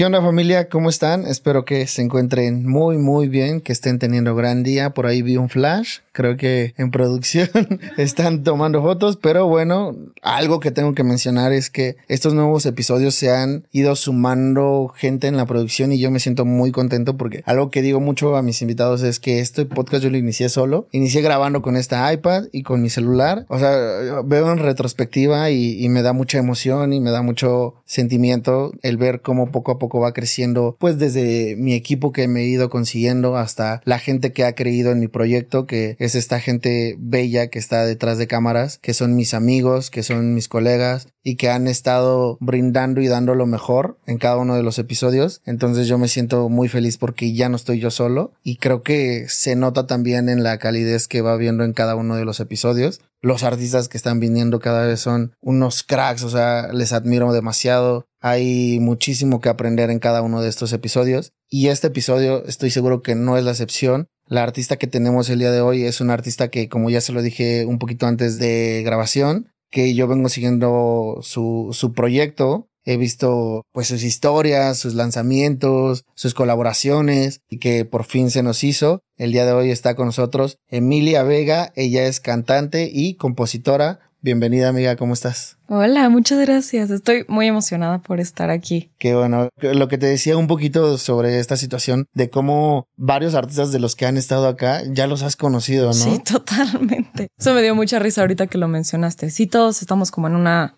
¿Qué onda familia? ¿Cómo están? Espero que se encuentren muy muy bien, que estén teniendo gran día. Por ahí vi un flash, creo que en producción están tomando fotos, pero bueno, algo que tengo que mencionar es que estos nuevos episodios se han ido sumando gente en la producción y yo me siento muy contento porque algo que digo mucho a mis invitados es que este podcast yo lo inicié solo, inicié grabando con esta iPad y con mi celular, o sea, veo en retrospectiva y, y me da mucha emoción y me da mucho sentimiento el ver cómo poco a poco va creciendo, pues desde mi equipo que me he ido consiguiendo hasta la gente que ha creído en mi proyecto, que es esta gente bella que está detrás de cámaras, que son mis amigos, que son mis colegas y que han estado brindando y dando lo mejor en cada uno de los episodios. Entonces yo me siento muy feliz porque ya no estoy yo solo y creo que se nota también en la calidez que va viendo en cada uno de los episodios. Los artistas que están viniendo cada vez son unos cracks, o sea, les admiro demasiado. Hay muchísimo que aprender en cada uno de estos episodios y este episodio estoy seguro que no es la excepción. La artista que tenemos el día de hoy es una artista que, como ya se lo dije un poquito antes de grabación, que yo vengo siguiendo su, su proyecto. He visto pues sus historias, sus lanzamientos, sus colaboraciones y que por fin se nos hizo. El día de hoy está con nosotros Emilia Vega. Ella es cantante y compositora. Bienvenida amiga, ¿cómo estás? Hola, muchas gracias. Estoy muy emocionada por estar aquí. Qué bueno. Lo que te decía un poquito sobre esta situación de cómo varios artistas de los que han estado acá ya los has conocido, ¿no? Sí, totalmente. Eso me dio mucha risa ahorita que lo mencionaste. Sí, todos estamos como en una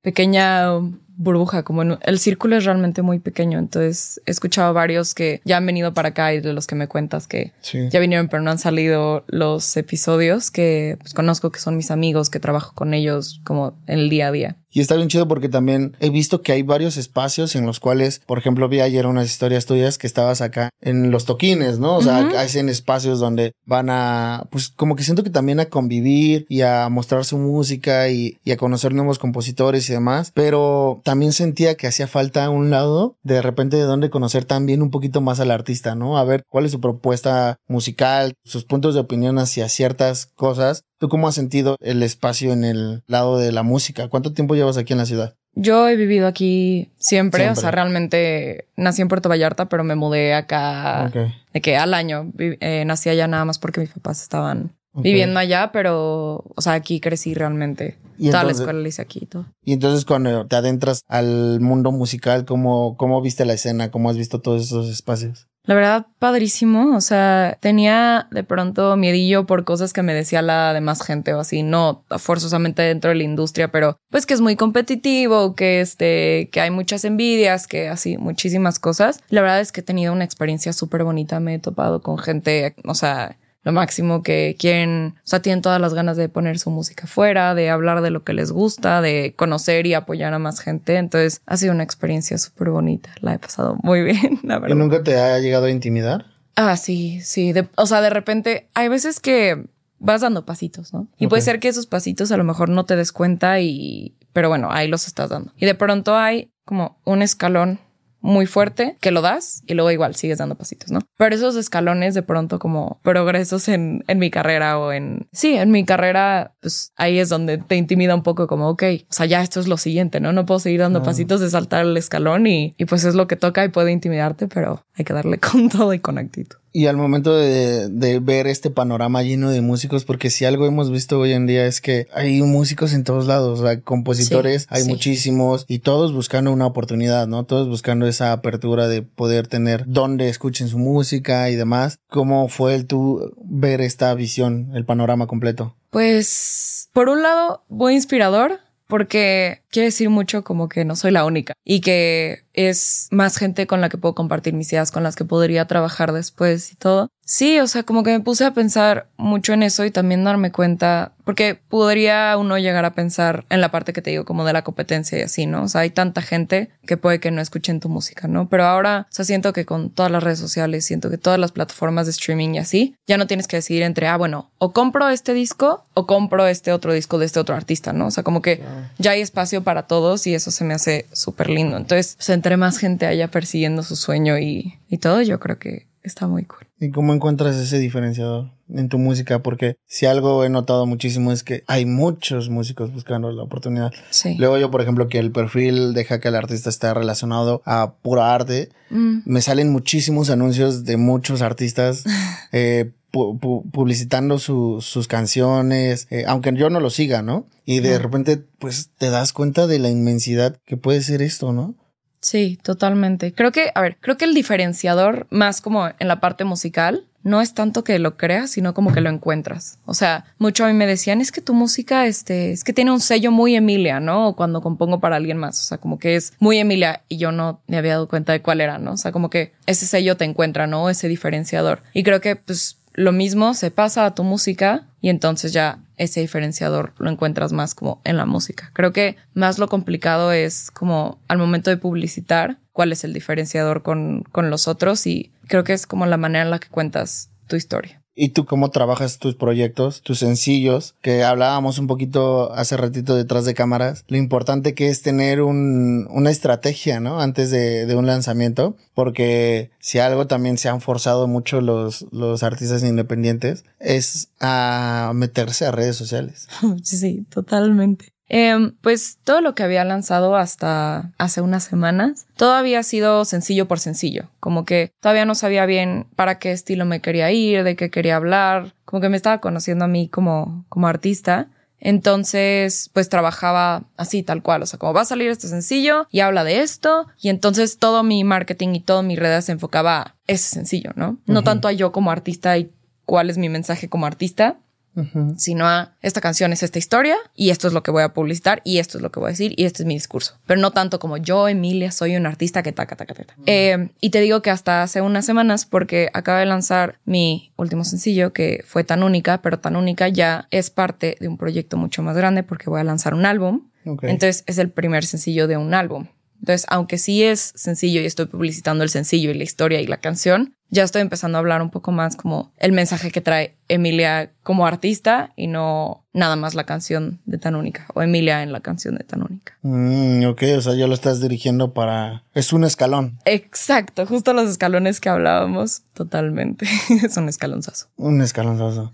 pequeña burbuja, como en, el círculo es realmente muy pequeño. Entonces he escuchado varios que ya han venido para acá y de los que me cuentas que Sí. ya vinieron, pero no han salido los episodios que pues, conozco que son mis amigos, que trabajo con ellos como en el día a día. Y está bien chido porque también he visto que hay varios espacios en los cuales, por ejemplo, vi ayer unas historias tuyas que estabas acá en los toquines, ¿no? O sea, hacen espacios donde van a, pues como que siento que también a convivir y a mostrar su música y, y a conocer nuevos compositores y demás, pero también sentía que hacía falta un lado de repente de donde conocer también un poquito más al artista, ¿no? A ver cuál es su propuesta musical, sus puntos de opinión hacia ciertas cosas. ¿Tú cómo has sentido el espacio en el lado de la música? ¿Cuánto tiempo llevas aquí en la ciudad? Yo he vivido aquí siempre, Siempre. o sea, realmente nací en Puerto Vallarta, pero me mudé acá de que al año eh, nací allá nada más porque mis papás estaban Viviendo allá, pero, o sea, aquí crecí realmente. Y Toda la escuela la hice aquí y todo. Y entonces cuando te adentras al mundo musical, ¿cómo, cómo viste la escena? ¿Cómo has visto todos esos espacios? La verdad, padrísimo. O sea, tenía de pronto miedillo por cosas que me decía la demás gente o así, no forzosamente dentro de la industria, pero pues que es muy competitivo, que este, que hay muchas envidias, que así, muchísimas cosas. La verdad es que he tenido una experiencia súper bonita. Me he topado con gente, o sea, lo máximo que quieren, o sea, tienen todas las ganas de poner su música fuera, de hablar de lo que les gusta, de conocer y apoyar a más gente. Entonces, ha sido una experiencia súper bonita. La he pasado muy bien, la ¿Y verdad. nunca te ha llegado a intimidar? Ah, sí, sí. De- o sea, de repente hay veces que vas dando pasitos, ¿no? Y puede ser que esos pasitos a lo mejor no te des cuenta y... Pero bueno, ahí los estás dando. Y de pronto hay como un escalón muy fuerte que lo das y luego igual sigues dando pasitos, ¿no? Pero esos escalones de pronto como progresos en, en mi carrera o en... Sí, en mi carrera, pues ahí es donde te intimida un poco como, ok, o sea, ya esto es lo siguiente, ¿no? No puedo seguir dando Ah. pasitos de saltar el escalón y, y pues es lo que toca y puede intimidarte, pero hay que darle con todo y con actitud. Y al momento de, de ver este panorama lleno de músicos, porque si algo hemos visto hoy en día es que hay músicos en todos lados, sea, compositores, Sí, hay sí. muchísimos y todos buscando una oportunidad, ¿no? Todos buscando esa apertura de poder tener donde escuchen su música y demás. ¿Cómo fue el tú ver esta visión, el panorama completo? Pues, por un lado, muy inspirador porque quiere decir mucho como que no soy la única y que es más gente con la que puedo compartir mis ideas, con las que podría trabajar después y todo. Sí, o sea, como que me puse a pensar mucho en eso y también darme cuenta, porque podría uno llegar a pensar en la parte que te digo, como de la competencia y así, ¿no? O sea, hay tanta gente que puede que no escuchen tu música, ¿no? Pero ahora, o sea, siento que con todas las redes sociales, siento que todas las plataformas de streaming y así, ya no tienes que decidir entre, ah, bueno, o compro este disco o compro este otro disco de este otro artista, ¿no? O sea, como que ya hay espacio para todos y eso se me hace súper lindo. Entonces, pues, entre más gente haya persiguiendo su sueño y, y todo, yo creo que está muy cool. ¿Y cómo encuentras ese diferenciador en tu música? Porque si algo he notado muchísimo es que hay muchos músicos buscando la oportunidad. Sí. Luego yo, por ejemplo, que el perfil deja que el artista esté relacionado a pura arte, Mm, me salen muchísimos anuncios de muchos artistas eh, pu- pu- publicitando su- sus canciones, eh, aunque yo no lo siga, ¿no? Y de repente, pues te das cuenta de la inmensidad que puede ser esto, ¿no? Sí, totalmente. Creo que, a ver, creo que el diferenciador más como en la parte musical no es tanto que lo creas, sino como que lo encuentras. O sea, mucho a mí me decían, es que tu música, este, es que tiene un sello muy Emilia, ¿no? Cuando compongo para alguien más. O sea, como que es muy Emilia y yo no me había dado cuenta de cuál era, ¿no? O sea, como que ese sello te encuentra, ¿no? Ese diferenciador. Y creo que, pues, lo mismo se pasa a tu música y entonces ya ese diferenciador lo encuentras más como en la música. Creo que más lo complicado es como al momento de publicitar cuál es el diferenciador con, con los otros y creo que es como la manera en la que cuentas tu historia. ¿Y tú cómo trabajas tus proyectos, tus sencillos? Que hablábamos un poquito hace ratito detrás de cámaras. Lo importante que es tener un, una estrategia, ¿no? Antes de, de un lanzamiento. Porque si algo también se han forzado mucho los, los artistas independientes es a meterse a redes sociales. sí, totalmente. Em, pues todo lo que había lanzado hasta hace unas semanas, todo había sido sencillo por sencillo, como que todavía no sabía bien para qué estilo me quería ir, de qué quería hablar, como que me estaba conociendo a mí como, como artista. Entonces, pues trabajaba así, tal cual. O sea, como va a salir este sencillo y habla de esto. Y entonces todo mi marketing y todo mi red se enfocaba a ese sencillo, ¿no? No tanto a yo como artista y cuál es mi mensaje como artista, Ujú. sino a esta canción es esta historia y esto es lo que voy a publicitar y esto es lo que voy a decir y este es mi discurso. Pero no tanto como yo, Emilia, soy un artista que taca, taca, taca. Eh, y te digo que hasta hace unas semanas, porque acabo de lanzar mi último sencillo que fue tan única, pero tan única ya es parte de un proyecto mucho más grande porque voy a lanzar un álbum. Entonces es el primer sencillo de un álbum. Entonces, aunque sí es sencillo y estoy publicitando el sencillo y la historia y la canción, ya estoy empezando a hablar un poco más como el mensaje que trae Emilia como artista y no nada más la canción de Tan Única o Emilia en la canción de Tan Única. Mm, ok, o sea, ya lo estás dirigiendo para... Es un escalón. Exacto, justo los escalones que hablábamos, totalmente. es un escalonzazo. Un escalonzazo.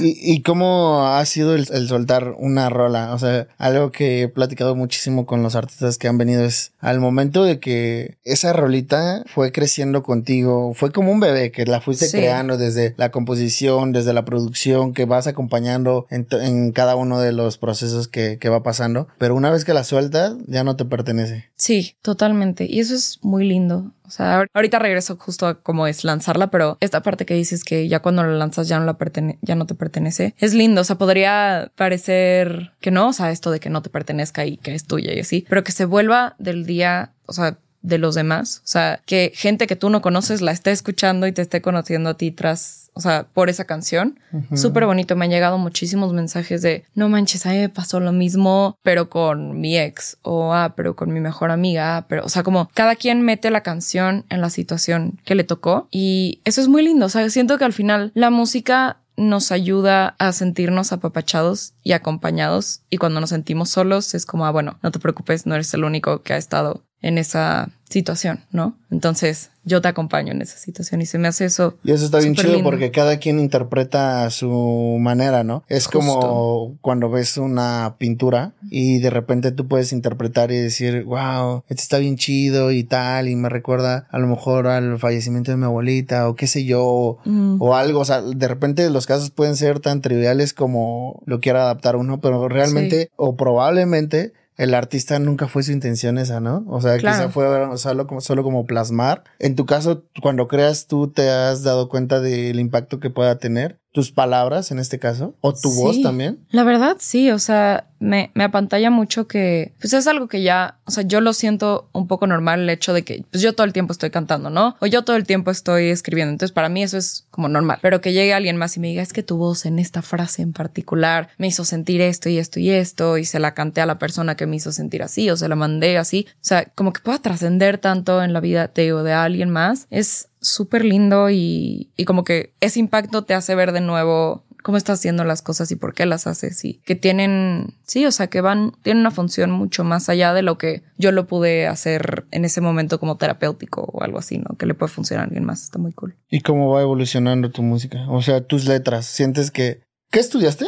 ¿Y, ¿Y cómo ha sido el, el soltar una rola? O sea, algo que he platicado muchísimo con los artistas que han venido es al momento de que esa rolita fue creciendo contigo, fue como un bebé que la fuiste Sí. creando desde la composición, desde la producción, que vas acompañando en, cada uno de los procesos que, que va pasando. Pero una vez que la sueltas, ya no te pertenece. Sí, totalmente. Y eso es muy lindo. O sea, ahor- ahorita regreso justo a cómo es lanzarla, pero esta parte que dices que ya cuando la lanzas ya no la pertene ya no te pertenece, es lindo. O sea, podría parecer que no, o sea, esto de que no te pertenezca y que es tuya y así, pero que se vuelva del día, o sea, de los demás. O sea, que gente que tú no conoces la esté escuchando y te esté conociendo a ti tras, o sea, por esa canción. Ujú. Súper bonito. Me han llegado muchísimos mensajes de no manches, a mí me pasó lo mismo, pero con mi ex o ah, pero con mi mejor amiga. ah, Pero, o sea, como cada quien mete la canción en la situación que le tocó y eso es muy lindo. O sea, siento que al final la música nos ayuda a sentirnos apapachados y acompañados y cuando nos sentimos solos es como, ah, bueno, no te preocupes, no eres el único que ha estado en esa situación, ¿no? Entonces yo te acompaño en esa situación y se me hace eso. Y eso está bien chido lindo. porque cada quien interpreta a su manera, ¿no? Es Justo. como cuando ves una pintura y de repente tú puedes interpretar y decir, wow, este está bien chido y tal, y me recuerda a lo mejor al fallecimiento de mi abuelita o qué sé yo, Mm, o algo, o sea, de repente los casos pueden ser tan triviales como lo quiera adaptar uno, pero realmente o probablemente el artista nunca fue su intención esa, ¿no? O sea, Claro. quizá fue solo como, solo como plasmar. En tu caso, cuando creas, tú te has dado cuenta del impacto que pueda tener tus palabras en este caso, o tu voz también. La verdad, sí, o sea, me, me apantalla mucho que, pues es algo que ya, o sea, yo lo siento un poco normal el hecho de que, pues yo todo el tiempo estoy cantando, ¿no? O yo todo el tiempo estoy escribiendo, entonces para mí eso es como normal, pero que llegue alguien más y me diga, es que tu voz en esta frase en particular me hizo sentir esto y esto y esto, y se la canté a la persona que me hizo sentir así, o se la mandé así, o sea, como que pueda trascender tanto en la vida o de alguien más, es súper lindo y, y como que ese impacto te hace ver de nuevo cómo estás haciendo las cosas y por qué las haces y que tienen, sí, o sea, que van, tienen una función mucho más allá de lo que yo lo pude hacer en ese momento como terapéutico o algo así, ¿no? Que le puede funcionar a alguien más, está muy cool. ¿Y cómo va evolucionando tu música? O sea, tus letras, ¿sientes que... ¿Qué estudiaste?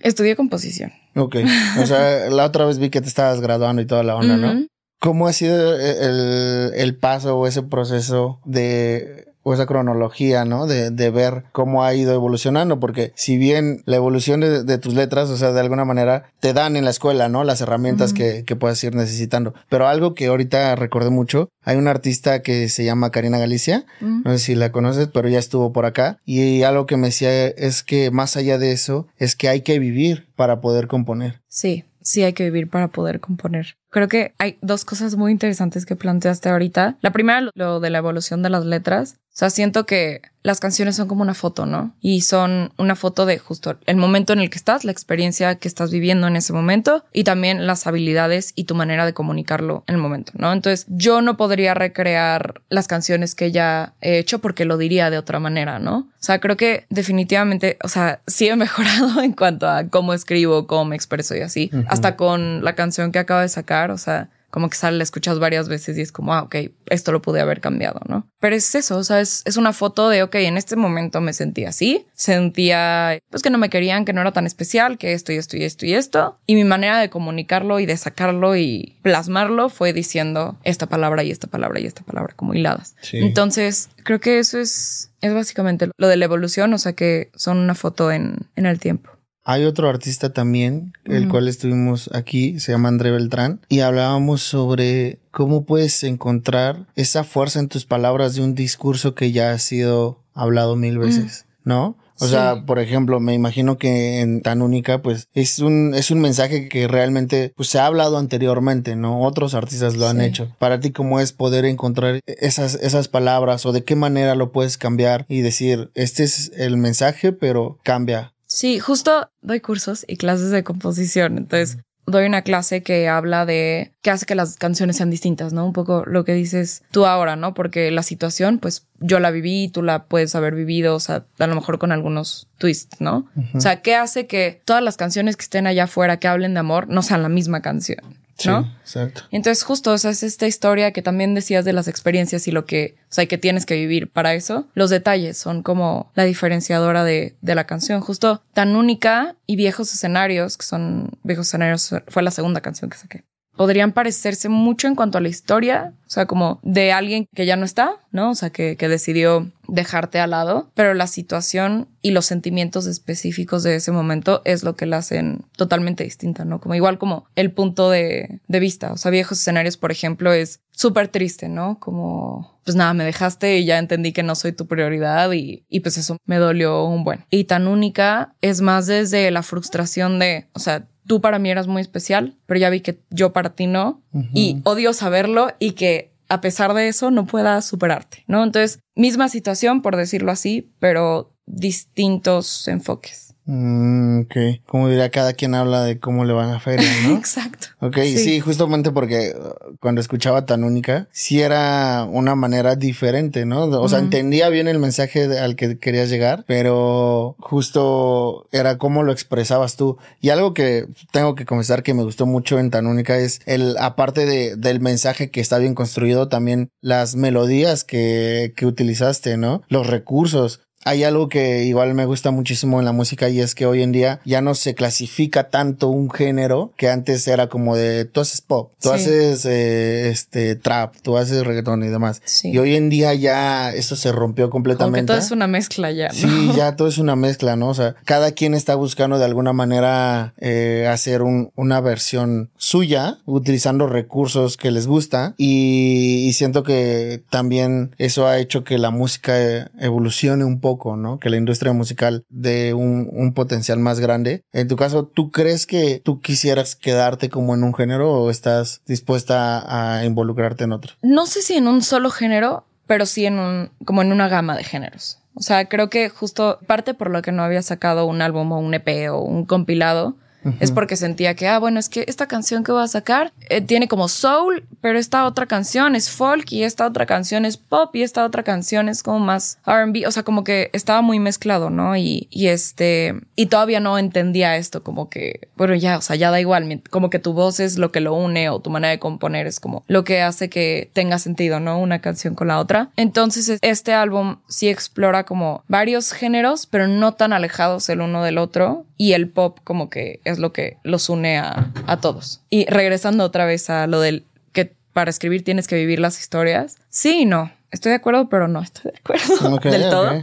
Estudié composición. Ok, o sea, la otra vez vi que te estabas graduando y toda la onda, ¿no? ¿Cómo ha sido el, el paso o ese proceso de o esa cronología, ¿no? De, de, ver cómo ha ido evolucionando, porque si bien la evolución de, de, tus letras, o sea, de alguna manera te dan en la escuela, ¿no? Las herramientas que, que puedes ir necesitando. Pero algo que ahorita recordé mucho, hay una artista que se llama Karina Galicia, no sé si la conoces, pero ya estuvo por acá, y algo que me decía es que más allá de eso, es que hay que vivir para poder componer. Sí, sí hay que vivir para poder componer. Creo que hay dos cosas muy interesantes que planteaste ahorita. La primera, lo de la evolución de las letras. O sea, siento que las canciones son como una foto, ¿no? Y son una foto de justo el momento en el que estás, la experiencia que estás viviendo en ese momento y también las habilidades y tu manera de comunicarlo en el momento, ¿no? Entonces, yo no podría recrear las canciones que ya he hecho porque lo diría de otra manera, ¿no? O sea, creo que definitivamente, o sea, sí he mejorado en cuanto a cómo escribo, cómo me expreso y así, hasta con la canción que acabo de sacar, o sea, como que sale, la escuchas varias veces y es como, ah, ok, esto lo pude haber cambiado, ¿no? Pero es eso, o sea, es, es, una foto de, ok, en este momento me sentía así, sentía, pues que no me querían, que no era tan especial, que esto y esto y esto y esto. Y mi manera de comunicarlo y de sacarlo y plasmarlo fue diciendo esta palabra y esta palabra y esta palabra como hiladas. Sí. Entonces, creo que eso es, es básicamente lo de la evolución, o sea, que son una foto en, en el tiempo. Hay otro artista también, el cual estuvimos aquí, se llama André Beltrán, y hablábamos sobre cómo puedes encontrar esa fuerza en tus palabras de un discurso que ya ha sido hablado mil veces, ¿no? O sí. sea, por ejemplo, me imagino que en tan única, pues es un, es un mensaje que realmente pues, se ha hablado anteriormente, ¿no? Otros artistas lo han sí. hecho. Para ti, ¿cómo es poder encontrar esas, esas palabras o de qué manera lo puedes cambiar y decir, este es el mensaje, pero cambia Sí, justo doy cursos y clases de composición. Entonces, doy una clase que habla de que hace que las canciones sean distintas, ¿no? Un poco lo que dices tú ahora, ¿no? Porque la situación, pues yo la viví, tú la puedes haber vivido, o sea, a lo mejor con algunos twists, ¿no? Uh -huh. O sea, ¿qué hace que todas las canciones que estén allá afuera que hablen de amor no sean la misma canción? ¿no? Sí, exacto. Entonces, justo, o sea, es esta historia que también decías de las experiencias y lo que, o sea, que tienes que vivir para eso. Los detalles son como la diferenciadora de, de la canción. Justo tan única y viejos escenarios, que son viejos escenarios, fue la segunda canción que saqué podrían parecerse mucho en cuanto a la historia, o sea, como de alguien que ya no está, ¿no? O sea, que, que, decidió dejarte al lado, pero la situación y los sentimientos específicos de ese momento es lo que la hacen totalmente distinta, ¿no? Como igual como el punto de, de vista, o sea, viejos escenarios, por ejemplo, es súper triste, ¿no? Como, pues nada, me dejaste y ya entendí que no soy tu prioridad y, y pues eso me dolió un buen. Y tan única es más desde la frustración de, o sea, tú para mí eras muy especial, pero ya vi que yo para ti no. Uh -huh. Y odio saberlo y que a pesar de eso no pueda superarte, ¿no? Entonces, misma situación, por decirlo así, pero distintos enfoques. Mm, ok, como diría, cada quien habla de cómo le van a feria, ¿no? Exacto. Ok, sí. sí. justamente porque uh, cuando escuchaba tan única, sí era una manera diferente, ¿no? O sea, uh -huh. entendía bien el mensaje de, al que querías llegar, pero justo era cómo lo expresabas tú. Y algo que tengo que confesar que me gustó mucho en tan única es el, aparte de, del mensaje que está bien construido, también las melodías que, que utilizaste, ¿no? Los recursos hay algo que igual me gusta muchísimo en la música y es que hoy en día ya no se clasifica tanto un género que antes era como de tú haces pop, tú sí. haces eh, este trap, tú haces reggaetón y demás. Sí. Y hoy en día ya eso se rompió completamente. Como que todo es una mezcla ya. ¿no? Sí, ya todo es una mezcla, ¿no? O sea, cada quien está buscando de alguna manera eh, hacer un, una versión suya utilizando recursos que les gusta y, y siento que también eso ha hecho que la música evolucione un poco ¿no? Que la industria musical de un, un, potencial más grande. En tu caso, ¿tú crees que tú quisieras quedarte como en un género o estás dispuesta a involucrarte en otro? No sé si en un solo género, pero sí en un, como en una gama de géneros. O sea, creo que justo parte por lo que no había sacado un álbum o un EP o un compilado, es porque sentía que, ah, bueno, es que esta canción que voy a sacar eh, tiene como soul, pero esta otra canción es folk y esta otra canción es pop y esta otra canción es como más RB, o sea, como que estaba muy mezclado, ¿no? Y, y este, y todavía no entendía esto, como que, bueno, ya, o sea, ya da igual, como que tu voz es lo que lo une o tu manera de componer es como lo que hace que tenga sentido, ¿no? Una canción con la otra. Entonces, este álbum sí explora como varios géneros, pero no tan alejados el uno del otro y el pop como que es lo que los une a, a todos. Y regresando otra vez a lo del que para escribir tienes que vivir las historias. Sí y no. Estoy de acuerdo, pero no estoy de acuerdo del todo.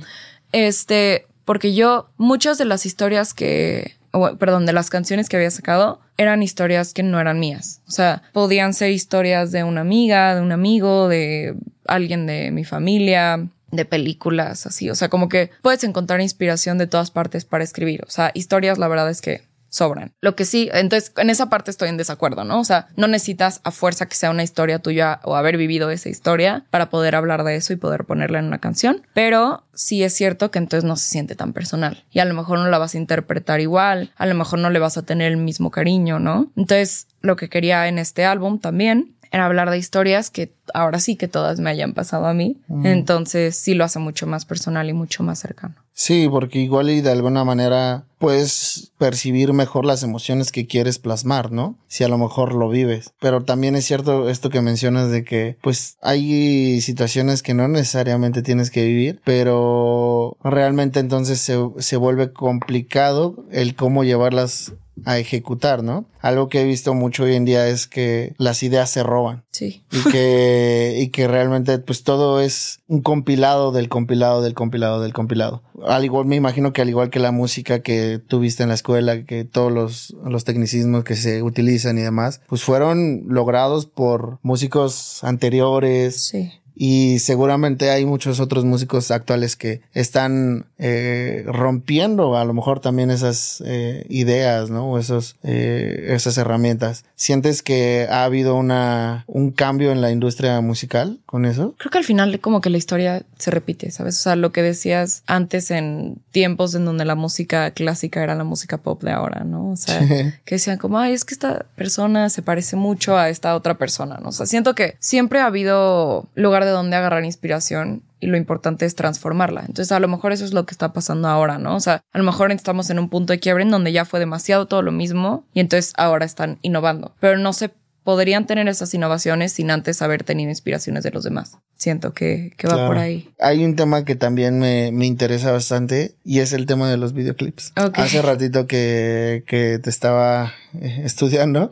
Este, porque yo, muchas de las historias que, perdón, de las canciones que había sacado eran historias que no eran mías. O sea, podían ser historias de una amiga, de un amigo, de alguien de mi familia, de películas, así. O sea, como que puedes encontrar inspiración de todas partes para escribir. O sea, historias, la verdad es que sobran. Lo que sí, entonces en esa parte estoy en desacuerdo, ¿no? O sea, no necesitas a fuerza que sea una historia tuya o haber vivido esa historia para poder hablar de eso y poder ponerla en una canción, pero sí es cierto que entonces no se siente tan personal y a lo mejor no la vas a interpretar igual, a lo mejor no le vas a tener el mismo cariño, ¿no? Entonces, lo que quería en este álbum también era hablar de historias que ahora sí que todas me hayan pasado a mí. Mm. Entonces sí lo hace mucho más personal y mucho más cercano. Sí, porque igual y de alguna manera puedes percibir mejor las emociones que quieres plasmar, ¿no? Si a lo mejor lo vives. Pero también es cierto esto que mencionas de que pues hay situaciones que no necesariamente tienes que vivir, pero realmente entonces se, se vuelve complicado el cómo llevarlas a ejecutar, ¿no? Algo que he visto mucho hoy en día es que las ideas se roban. Sí. Y que, y que realmente pues todo es un compilado del compilado del compilado del compilado. Al igual, me imagino que al igual que la música que tuviste en la escuela, que todos los, los tecnicismos que se utilizan y demás, pues fueron logrados por músicos anteriores. Sí y seguramente hay muchos otros músicos actuales que están eh, rompiendo a lo mejor también esas eh, ideas, ¿no? O esos, eh, esas herramientas. ¿Sientes que ha habido una, un cambio en la industria musical con eso? Creo que al final como que la historia se repite, ¿sabes? O sea, lo que decías antes en tiempos en donde la música clásica era la música pop de ahora, ¿no? O sea, que decían como, ay, es que esta persona se parece mucho a esta otra persona, ¿no? O sea, siento que siempre ha habido lugar de dónde agarrar inspiración y lo importante es transformarla. Entonces, a lo mejor eso es lo que está pasando ahora, ¿no? O sea, a lo mejor estamos en un punto de quiebre en donde ya fue demasiado todo lo mismo y entonces ahora están innovando, pero no se podrían tener esas innovaciones sin antes haber tenido inspiraciones de los demás. Siento que, que va por ahí. Hay un tema que también me, me, interesa bastante y es el tema de los videoclips. Hace ratito que, que te estaba estudiando,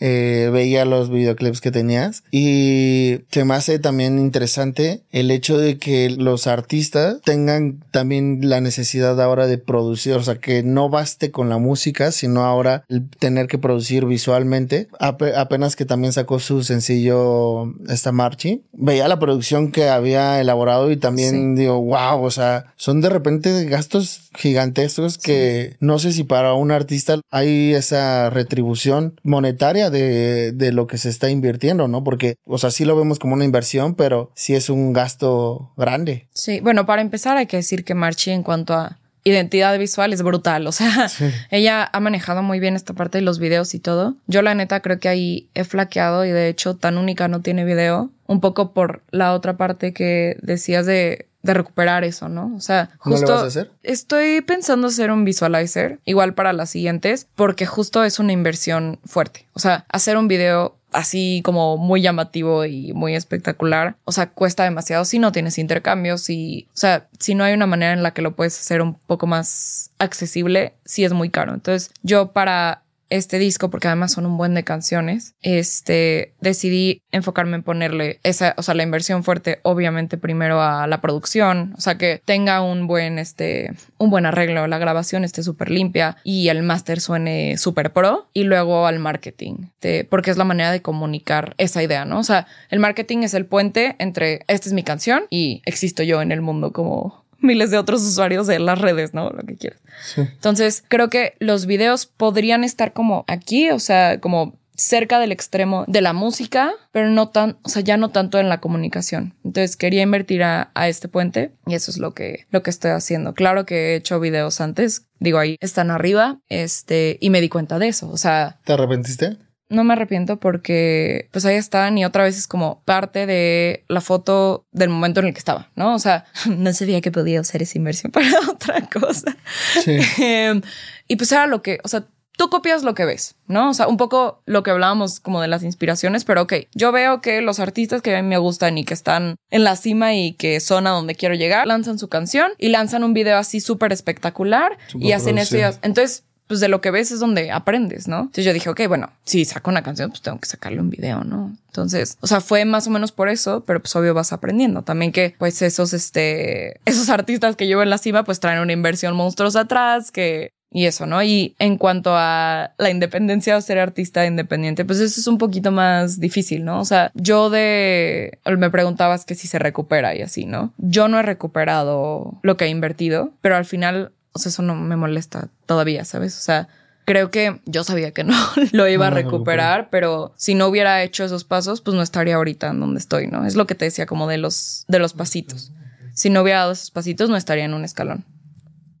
eh, veía los videoclips que tenías y se me hace también interesante el hecho de que los artistas tengan también la necesidad ahora de producir, o sea, que no baste con la música, sino ahora tener que producir visualmente. apenas que también sacó su sencillo esta Marchi, veía la producción que había elaborado y también digo, wow, o sea, son de repente gastos gigantescos que no sé si para un artista hay esa retribución monetaria de, de lo que se está invirtiendo, ¿no? Porque, o sea, sí lo vemos como una inversión, pero sí es un gasto grande. Sí, bueno, para empezar hay que decir que Marchi en cuanto a identidad visual es brutal. O sea, ella ha manejado muy bien esta parte de los videos y todo. Yo la neta creo que ahí he flaqueado y de hecho tan única no tiene video. Un poco por la otra parte que decías de, de recuperar eso, ¿no? O sea, justo vas a hacer? estoy pensando hacer un visualizer igual para las siguientes porque justo es una inversión fuerte. O sea, hacer un video así como muy llamativo y muy espectacular. O sea, cuesta demasiado si no tienes intercambios y, o sea, si no hay una manera en la que lo puedes hacer un poco más accesible, sí es muy caro. Entonces, yo para este disco, porque además son un buen de canciones, este, decidí enfocarme en ponerle esa, o sea, la inversión fuerte, obviamente primero a la producción, o sea, que tenga un buen, este, un buen arreglo, la grabación esté súper limpia y el máster suene súper pro, y luego al marketing, porque es la manera de comunicar esa idea, ¿no? O sea, el marketing es el puente entre esta es mi canción y existo yo en el mundo como miles de otros usuarios de las redes, ¿no? Lo que quieras. Entonces, creo que los videos podrían estar como aquí, o sea, como cerca del extremo de la música, pero no tan, o sea, ya no tanto en la comunicación. Entonces quería invertir a, a este puente y eso es lo que, lo que estoy haciendo. Claro que he hecho videos antes, digo ahí están arriba, este, y me di cuenta de eso. O sea, ¿te arrepentiste? No me arrepiento porque pues ahí están y otra vez es como parte de la foto del momento en el que estaba, ¿no? O sea, no sabía que podía usar esa inversión para otra cosa. Sí. Em, y pues era lo que, o sea, tú copias lo que ves, ¿no? O sea, un poco lo que hablábamos como de las inspiraciones, pero ok, yo veo que los artistas que a mí me gustan y que están en la cima y que son a donde quiero llegar, lanzan su canción y lanzan un video así súper espectacular y hacen eso. Entonces, pues de lo que ves es donde aprendes, ¿no? Entonces yo dije, ok, bueno, si saco una canción, pues tengo que sacarle un video, ¿no? Entonces, o sea, fue más o menos por eso, pero pues obvio vas aprendiendo. También que pues esos, este, esos artistas que llevo en la cima, pues traen una inversión monstruosa atrás, que... Y eso, ¿no? Y en cuanto a la independencia o ser artista independiente, pues eso es un poquito más difícil, ¿no? O sea, yo de... Me preguntabas que si se recupera y así, ¿no? Yo no he recuperado lo que he invertido, pero al final, o sea, eso no me molesta todavía, ¿sabes? O sea, creo que yo sabía que no lo iba a recuperar, pero si no hubiera hecho esos pasos, pues no estaría ahorita en donde estoy, ¿no? Es lo que te decía como de los, de los pasitos. Si no hubiera dado esos pasitos, no estaría en un escalón.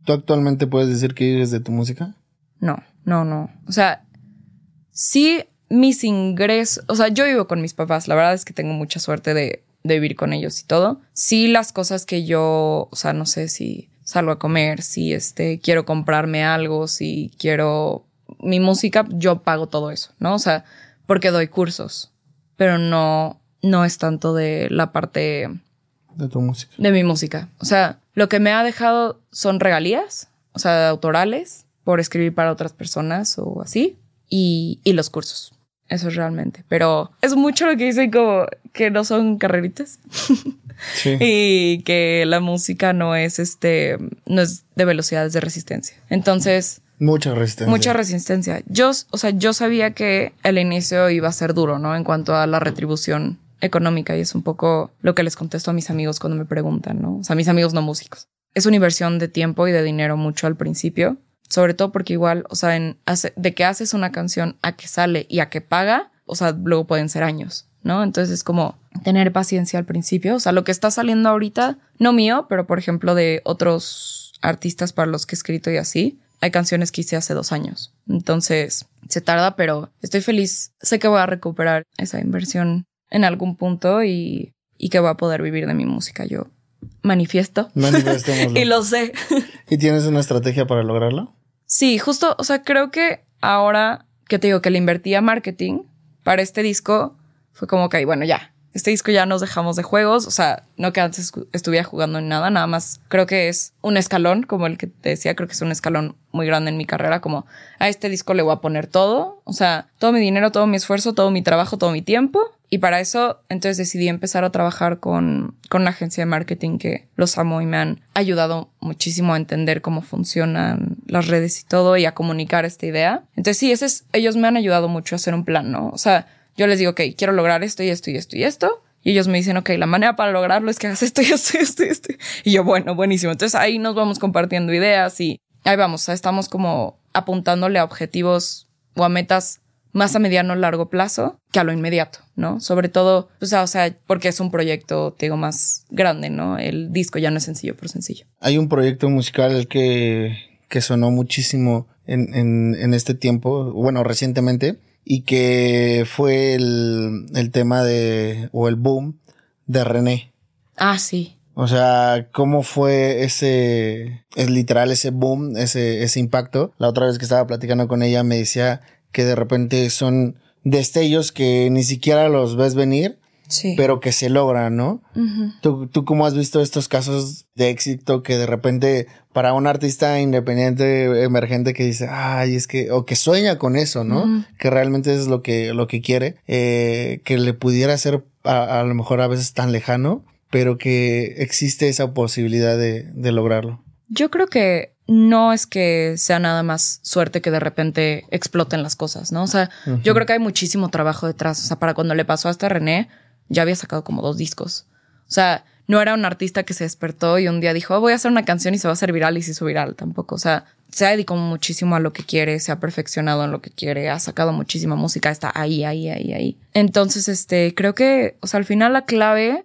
¿Tú actualmente puedes decir que vives de tu música? No, no, no. O sea, sí mis ingresos, o sea, yo vivo con mis papás, la verdad es que tengo mucha suerte de, de vivir con ellos y todo. Sí las cosas que yo, o sea, no sé si salgo a comer, si este, quiero comprarme algo, si quiero mi música, yo pago todo eso, ¿no? O sea, porque doy cursos, pero no, no es tanto de la parte De tu música. de mi música. O sea, lo que me ha dejado son regalías, o sea, autorales, por escribir para otras personas o así, y, y los cursos. Eso es realmente. Pero es mucho lo que dicen como que no son carreritas Sí. y que la música no es este, no es de velocidades de resistencia. Entonces, Mucha resistencia. mucha resistencia. Yo, o sea, yo sabía que el inicio iba a ser duro, ¿no? En cuanto a la retribución económica y es un poco lo que les contesto a mis amigos cuando me preguntan, ¿no? O sea, mis amigos no músicos. Es una inversión de tiempo y de dinero mucho al principio, sobre todo porque igual, o sea, en hace- de que haces una canción a que sale y a que paga, o sea, luego pueden ser años, ¿no? Entonces es como tener paciencia al principio, o sea, lo que está saliendo ahorita, no mío, pero por ejemplo de otros artistas para los que he escrito y así, hay canciones que hice hace dos años. Entonces, se tarda, pero estoy feliz. Sé que voy a recuperar esa inversión en algún punto y, y que voy a poder vivir de mi música. Yo manifiesto y lo sé. ¿Y tienes una estrategia para lograrlo? Sí, justo, o sea, creo que ahora que te digo que le invertí a marketing para este disco, fue como que, bueno, ya, este disco ya nos dejamos de juegos, o sea, no que antes estuviera jugando en nada, nada más creo que es un escalón, como el que te decía, creo que es un escalón muy grande en mi carrera, como a este disco le voy a poner todo, o sea, todo mi dinero, todo mi esfuerzo, todo mi trabajo, todo mi tiempo. Y para eso, entonces decidí empezar a trabajar con, con una agencia de marketing que los amo y me han ayudado muchísimo a entender cómo funcionan las redes y todo y a comunicar esta idea. Entonces sí, ese es, ellos me han ayudado mucho a hacer un plan, ¿no? O sea, yo les digo, ok, quiero lograr esto y esto y esto y esto. Y ellos me dicen, ok, la manera para lograrlo es que hagas esto y esto y esto y esto. Y yo, bueno, buenísimo. Entonces ahí nos vamos compartiendo ideas y ahí vamos, estamos como apuntándole a objetivos o a metas más a mediano largo plazo que a lo inmediato, ¿no? Sobre todo, o sea, o sea, porque es un proyecto, te digo, más grande, ¿no? El disco ya no es sencillo por sencillo. Hay un proyecto musical que, que sonó muchísimo en, en este tiempo, bueno, recientemente, y que fue el, el tema de, o el boom de René. Ah, sí. O sea, ¿cómo fue ese, es literal ese boom, ese, ese impacto? La otra vez que estaba platicando con ella me decía que de repente son destellos que ni siquiera los ves venir, Sí. pero que se logran, ¿no? ¿Tú, ¿Tú cómo has visto estos casos de éxito que de repente para un artista independiente, emergente que dice, ay, es que, o que sueña con eso, ¿no? Que realmente es lo que, lo que quiere, eh, que le pudiera ser a, a lo mejor a veces tan lejano, pero que existe esa posibilidad de, de lograrlo. Yo creo que no es que sea nada más suerte que de repente exploten las cosas, ¿no? O sea, yo creo que hay muchísimo trabajo detrás. O sea, para cuando le pasó hasta René, ya había sacado como dos discos. O sea, no era un artista que se despertó y un día dijo, "Oh, voy a hacer una canción y se va a hacer viral y se hizo viral tampoco. O sea, se ha dedicado muchísimo a lo que quiere, se ha perfeccionado en lo que quiere, ha sacado muchísima música, está ahí, ahí, ahí, ahí. Entonces, este, creo que, o sea, al final la clave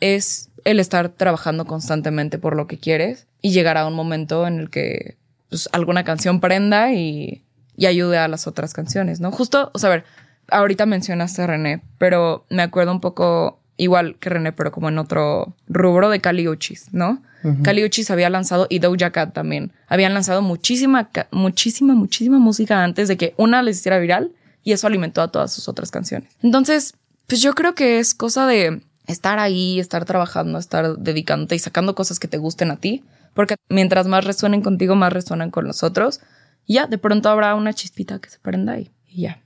es el estar trabajando constantemente por lo que quieres y llegar a un momento en el que pues, alguna canción prenda y, y ayude a las otras canciones, ¿no? Justo, o sea, a ver, ahorita mencionaste a René, pero me acuerdo un poco igual que René, pero como en otro rubro de Caliuchis, ¿no? Caliuchis había lanzado y Doja Cat también. Habían lanzado muchísima, muchísima, muchísima música antes de que una les hiciera viral y eso alimentó a todas sus otras canciones. Entonces, pues yo creo que es cosa de estar ahí, estar trabajando, estar dedicándote y sacando cosas que te gusten a ti, porque mientras más resuenen contigo, más resuenan con los otros. Y ya, de pronto habrá una chispita que se prenda ahí y ya.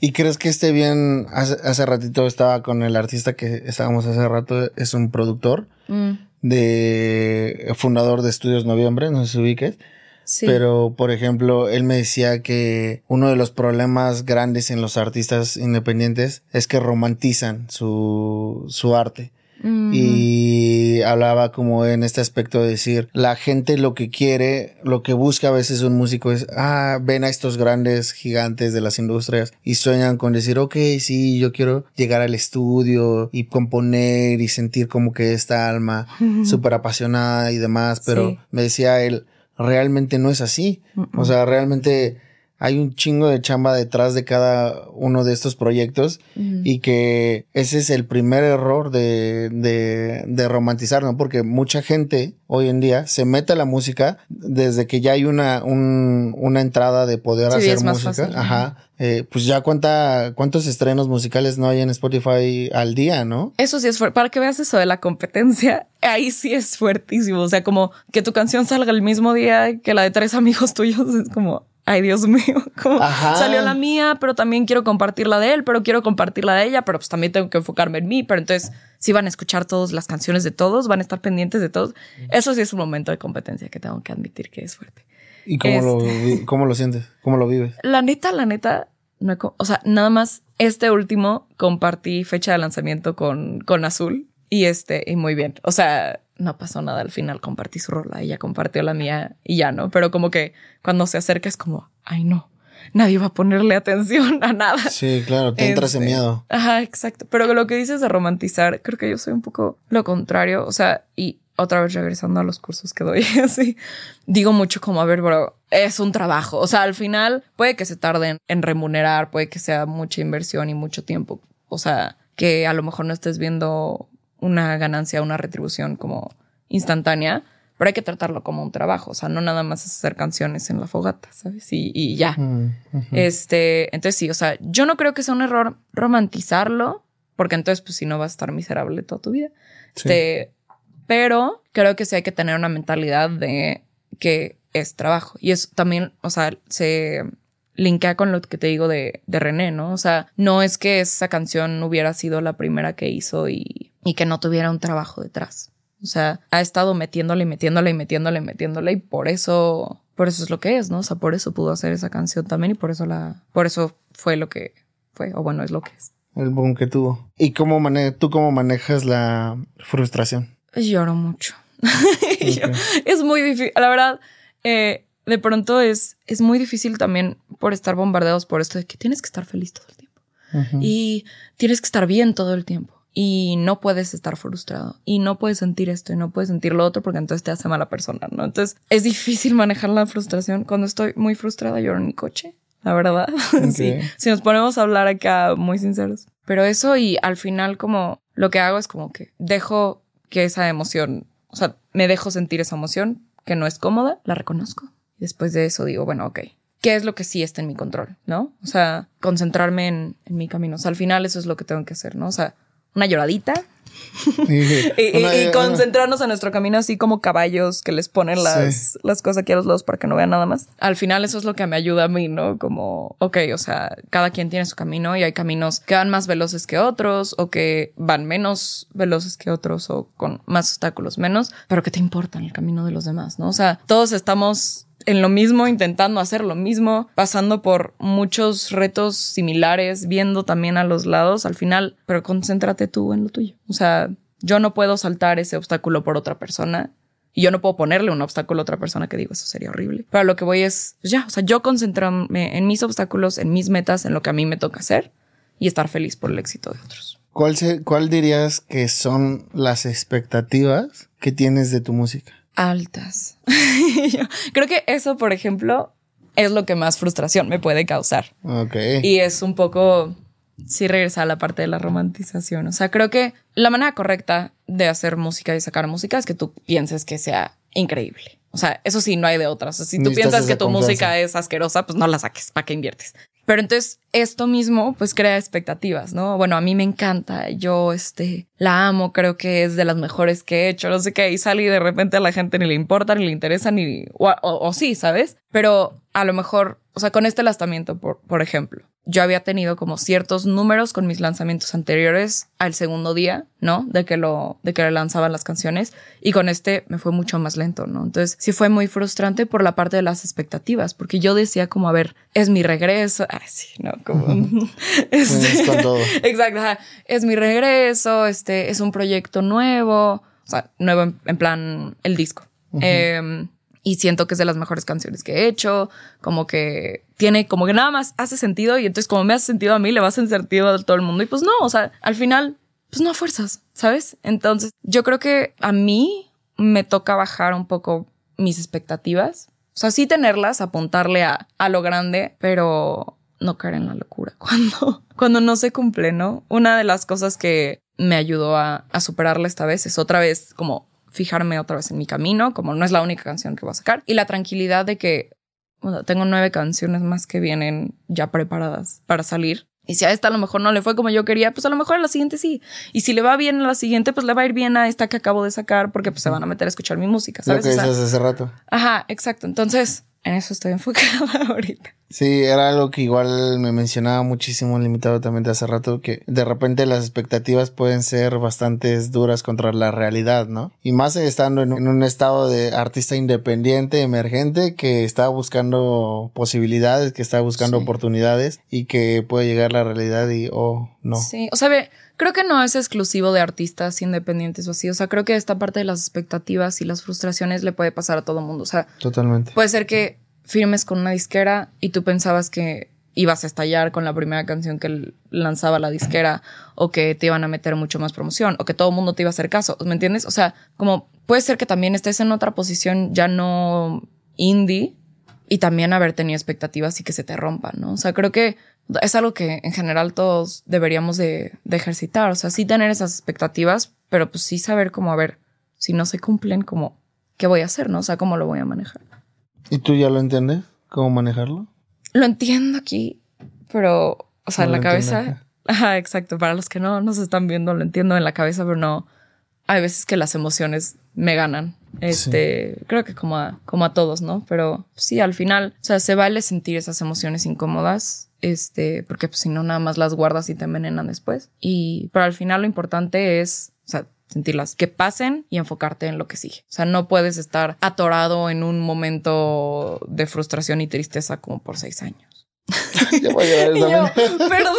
¿Y crees que esté bien? Hace, hace, ratito estaba con el artista que estábamos hace rato, es un productor mm. de fundador de Estudios Noviembre, no sé si ubiques. Sí. Pero, por ejemplo, él me decía que uno de los problemas grandes en los artistas independientes es que romantizan su, su arte. Y hablaba como en este aspecto de decir, la gente lo que quiere, lo que busca a veces un músico es, ah, ven a estos grandes gigantes de las industrias y sueñan con decir, ok, sí, yo quiero llegar al estudio y componer y sentir como que esta alma súper apasionada y demás, pero me decía él, realmente no es así. O sea, realmente hay un chingo de chamba detrás de cada uno de estos proyectos y que ese es el primer error de, de, de, romantizar, ¿no? Porque mucha gente hoy en día se mete a la música desde que ya hay una, un, una entrada de poder hacer música. Ajá. Eh, pues ya cuánta, cuántos estrenos musicales no hay en Spotify al día, ¿no? Eso sí es fuerte. Para que veas eso de la competencia, ahí sí es fuertísimo. O sea, como que tu canción salga el mismo día que la de tres amigos tuyos, es como, ay Dios mío, como salió la mía, pero también quiero compartir la de él, pero quiero compartir la de ella, pero pues también tengo que enfocarme en mí, pero entonces si van a escuchar todas las canciones de todos, van a estar pendientes de todos. Eso sí es un momento de competencia que tengo que admitir que es fuerte. ¿Y cómo, lo, este cómo lo sientes? ¿Cómo lo vives? La neta, la neta, no, o sea, nada más este último compartí fecha de lanzamiento con, con Azul y este, y muy bien. O sea, no pasó nada al final, compartí su rola, ella compartió la mía y ya no, pero como que cuando se acerca es como, ay no, nadie va a ponerle atención a nada. Sí, claro, te entra ese este, miedo. Ajá, exacto. Pero lo que dices de romantizar, creo que yo soy un poco lo contrario, o sea, y otra vez regresando a los cursos que doy, así, digo mucho como, a ver, bro, es un trabajo, o sea, al final puede que se tarden en remunerar, puede que sea mucha inversión y mucho tiempo, o sea, que a lo mejor no estés viendo una ganancia, una retribución como instantánea, pero hay que tratarlo como un trabajo, o sea, no nada más hacer canciones en la fogata, ¿sabes? Y, ya. Este, entonces sí, o sea, yo no creo que sea un error romantizarlo, porque entonces, pues si no vas a estar miserable toda tu vida. Este, pero creo que sí hay que tener una mentalidad de que es trabajo. Y eso también, o sea, se linkea con lo que te digo de, de René, ¿no? O sea, no es que esa canción hubiera sido la primera que hizo y y que no tuviera un trabajo detrás. O sea, ha estado metiéndole y metiéndole y metiéndole y metiéndole y por eso, por eso es lo que es, ¿no? O sea, por eso pudo hacer esa canción también y por eso la, por eso fue lo que fue, o bueno, es lo que es. El boom que tuvo. ¿Y cómo mane tú cómo manejas la frustración? Lloro mucho. es muy difícil, la verdad, eh, de pronto es, es muy difícil también por estar bombardeados por esto de que tienes que estar feliz todo el tiempo. Y tienes que estar bien todo el tiempo y no puedes estar frustrado y no puedes sentir esto y no puedes sentir lo otro porque entonces te hace mala persona, ¿no? Entonces es difícil manejar la frustración. Cuando estoy muy frustrada lloro en mi coche, la verdad. sí, si nos ponemos a hablar acá muy sinceros. Pero eso y al final como lo que hago es como que dejo que esa emoción, o sea, me dejo sentir esa emoción que no es cómoda, la reconozco. Después de eso digo, bueno, ok, ¿qué es lo que sí está en mi control? ¿No? O sea, concentrarme en, en mi camino. O sea, al final eso es lo que tengo que hacer, ¿no? O sea, una lloradita. y, concentrarnos en nuestro camino así como caballos que les ponen las, las cosas aquí a los lados para que no vean nada más. Al final eso es lo que me ayuda a mí, ¿no? Como, ok, o sea, cada quien tiene su camino y hay caminos que van más veloces que otros o que van menos veloces que otros o con más obstáculos menos, pero que te importa el camino de los demás, ¿no? O sea, todos estamos en lo mismo, intentando hacer lo mismo, pasando por muchos retos similares, viendo también a los lados al final, pero concéntrate tú en lo tuyo. O sea, yo no puedo saltar ese obstáculo por otra persona. Y yo no puedo ponerle un obstáculo a otra persona que digo, eso sería horrible. Pero lo que voy es, pues ya, o sea, yo concentrarme en mis obstáculos, en mis metas, en lo que a mí me toca hacer y estar feliz por el éxito de otros. ¿Cuál, ¿Cuál dirías que son las expectativas que tienes de tu música? Altas. Creo que eso, por ejemplo, es lo que más frustración me puede causar. Y es un poco sí regresa a la parte de la romantización. O sea, creo que la manera correcta de hacer música y sacar música es que tú pienses que sea increíble. O sea, eso sí, no hay de otras. O sea, si tú piensas que tu música es asquerosa, pues no la saques. ¿Para qué inviertes? Pero entonces esto mismo pues crea expectativas, ¿no? Bueno, a mí me encanta, yo este la amo, creo que es de las mejores que he hecho, no sé qué, y sale y de repente a la gente ni le importa, ni le interesa, ni o, o sí, ¿sabes? Pero a lo mejor, o sea, con este lanzamiento, por, por ejemplo, yo había tenido como ciertos números con mis lanzamientos anteriores al segundo día, ¿no? De que lo, de que lanzaban las canciones y con este me fue mucho más lento, ¿no? Entonces sí fue muy frustrante por la parte de las expectativas, porque yo decía como, a ver, es mi regreso, ah, sí, no, como, este, con todo. exacto, es mi regreso, este, es un proyecto nuevo, o sea, nuevo en, plan el disco y siento que es de las mejores canciones que he hecho, como que tiene, como que nada más hace sentido y entonces como me hace sentido a mí, le va a hacer sentido a todo el mundo y pues no, o sea, al final, pues no a fuerzas, ¿sabes? Entonces yo creo que a mí me toca bajar un poco mis expectativas, o sea, sí tenerlas, apuntarle a, a lo grande, pero no caer en la locura cuando, cuando no se cumple, ¿no? Una de las cosas que me ayudó a, a superarla esta vez es otra vez como fijarme otra vez en mi camino, como no es la única canción que voy a sacar, y la tranquilidad de que tengo nueve canciones más que vienen ya preparadas para salir. Y si a esta a lo mejor no le fue como yo quería, pues a lo mejor a la siguiente sí. Y si le va bien a la siguiente, pues le va a ir bien a esta que acabo de sacar porque pues se van a meter a escuchar mi música, ¿sabes? Lo que dices hace rato. Ajá, exacto. Entonces, en eso estoy enfocada ahorita. Sí, era algo que igual me mencionaba muchísimo limitado también de hace rato, que de repente las expectativas pueden ser bastante duras contra la realidad, ¿no? Y más estando en un estado de artista independiente, emergente, que está buscando posibilidades, que está buscando oportunidades y que puede llegar la realidad y, oh, no. Sí, o sea, ve, creo que no es exclusivo de artistas independientes o así. O sea, creo que esta parte de las expectativas y las frustraciones le puede pasar a todo el mundo. O sea, totalmente. Puede ser que firmes con una disquera y tú pensabas que ibas a estallar con la primera canción que lanzaba la disquera o que te iban a meter mucho más promoción o que todo el mundo te iba a hacer caso, ¿me entiendes? O sea, como puede ser que también estés en otra posición ya no indie y también haber tenido expectativas y que se te rompan, ¿no? O sea, creo que es algo que en general todos deberíamos de, de ejercitar, o sea, sí tener esas expectativas, pero pues sí saber cómo, a ver, si no se cumplen, como, ¿qué voy a hacer, no? O sea, ¿cómo lo voy a manejar? ¿Y tú ya lo entiendes? ¿Cómo manejarlo? Lo entiendo aquí, pero, o sea, en la cabeza. Ajá, exacto. Para los que no nos están viendo, lo entiendo en la cabeza, pero no. Hay veces que las emociones me ganan. Este, creo que como a, como a todos, ¿no? Pero sí, al final, o sea, se vale sentir esas emociones incómodas, este, porque pues, si no, nada más las guardas y te envenenan después. Y, pero al final lo importante es, o sea, sentirlas que pasen y enfocarte en lo que sigue. O sea, no puedes estar atorado en un momento de frustración y tristeza como por seis años. ya voy a llorar Perdón.